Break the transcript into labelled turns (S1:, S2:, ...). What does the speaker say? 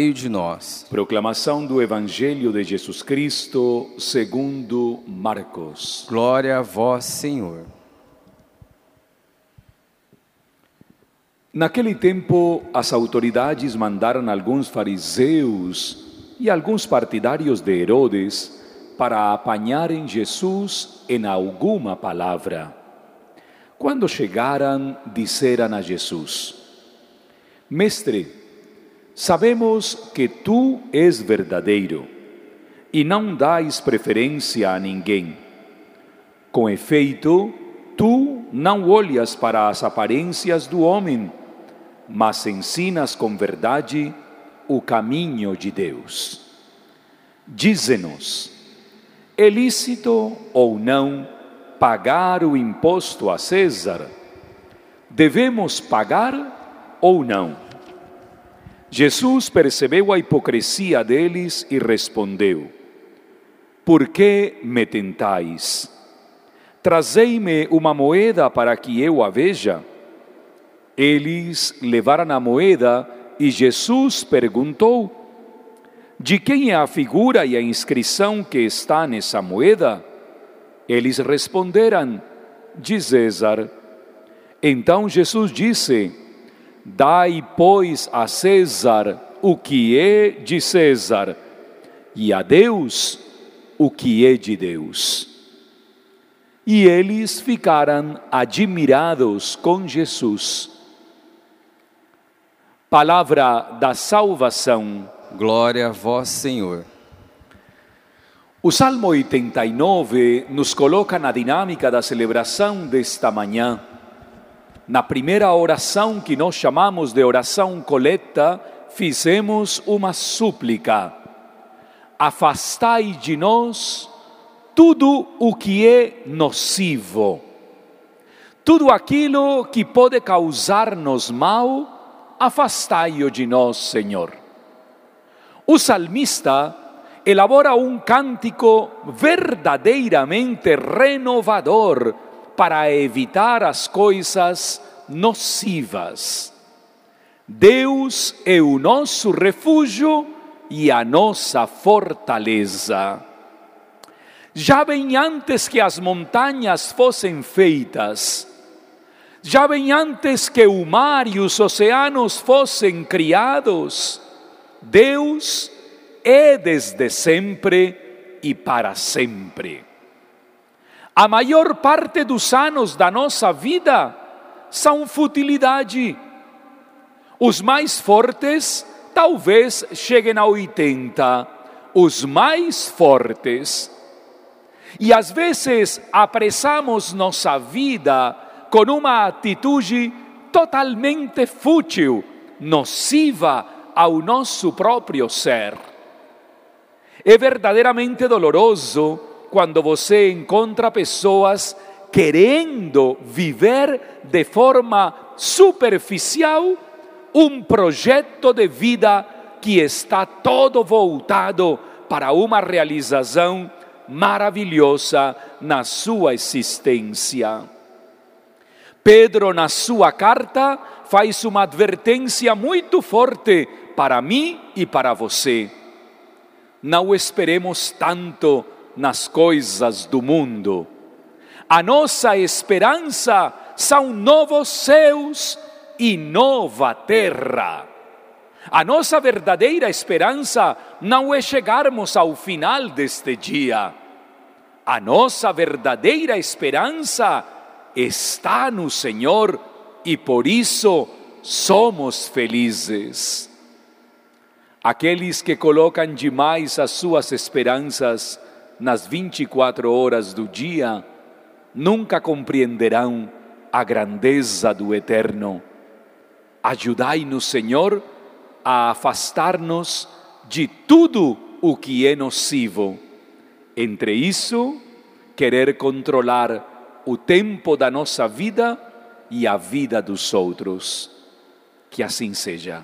S1: meio de nós.
S2: Proclamação do Evangelho de Jesus Cristo segundo Marcos.
S1: Glória a vós, Senhor.
S2: Naquele tempo, as autoridades mandaram alguns fariseus e alguns partidários de Herodes para apanharem Jesus em alguma palavra. Quando chegaram, disseram a Jesus: Mestre, sabemos que tu és verdadeiro e não dás preferência a ninguém. Com efeito, tu não olhas para as aparências do homem, mas ensinas com verdade o caminho de Deus. Dize-nos, é lícito ou não pagar o imposto a César? Devemos pagar ou não? Jesus percebeu a hipocrisia deles e respondeu: Por que me tentais? Trazei-me uma moeda para que eu a veja. Eles levaram a moeda e Jesus perguntou: De quem é a figura e a inscrição que está nessa moeda? Eles responderam: De César. Então Jesus disse: Dai, pois, a César o que é de César, e a Deus o que é de Deus. E eles ficaram admirados com Jesus. Palavra da salvação.
S1: Glória a vós, Senhor.
S2: O Salmo 89 nos coloca na dinâmica da celebração desta manhã. Na primeira oração que nós chamamos de oração coleta, fizemos uma súplica. Afastai de nós tudo o que é nocivo, tudo aquilo que pode causar-nos mal, afastai-o de nós, Senhor. O salmista elabora um cântico verdadeiramente renovador para evitar as coisas nocivas. Deus é o nosso refúgio e a nossa fortaleza. Já bem antes que as montanhas fossem feitas, já bem antes que o mar e os oceanos fossem criados, Deus é desde sempre e para sempre. A maior parte dos anos da nossa vida são futilidade. Os mais fortes talvez cheguem a 80, os mais fortes. E às vezes apressamos nossa vida com uma atitude totalmente fútil, nociva ao nosso próprio ser. É verdadeiramente doloroso quando você encontra pessoas querendo viver de forma superficial um projeto de vida que está todo voltado para uma realização maravilhosa na sua existência. Pedro, na sua carta, faz uma advertência muito forte para mim e para você. Não esperemos tanto nas coisas do mundo. A nossa esperança são novos céus e nova terra. A nossa verdadeira esperança não é chegarmos ao final deste dia. A nossa verdadeira esperança está no Senhor e por isso somos felizes. Aqueles que colocam demais as suas esperanças nas 24 horas do dia nunca compreenderão a grandeza do Eterno. Ajudai-nos, Senhor, a afastar-nos de tudo o que é nocivo. Entre isso, querer controlar o tempo da nossa vida e a vida dos outros. Que assim seja.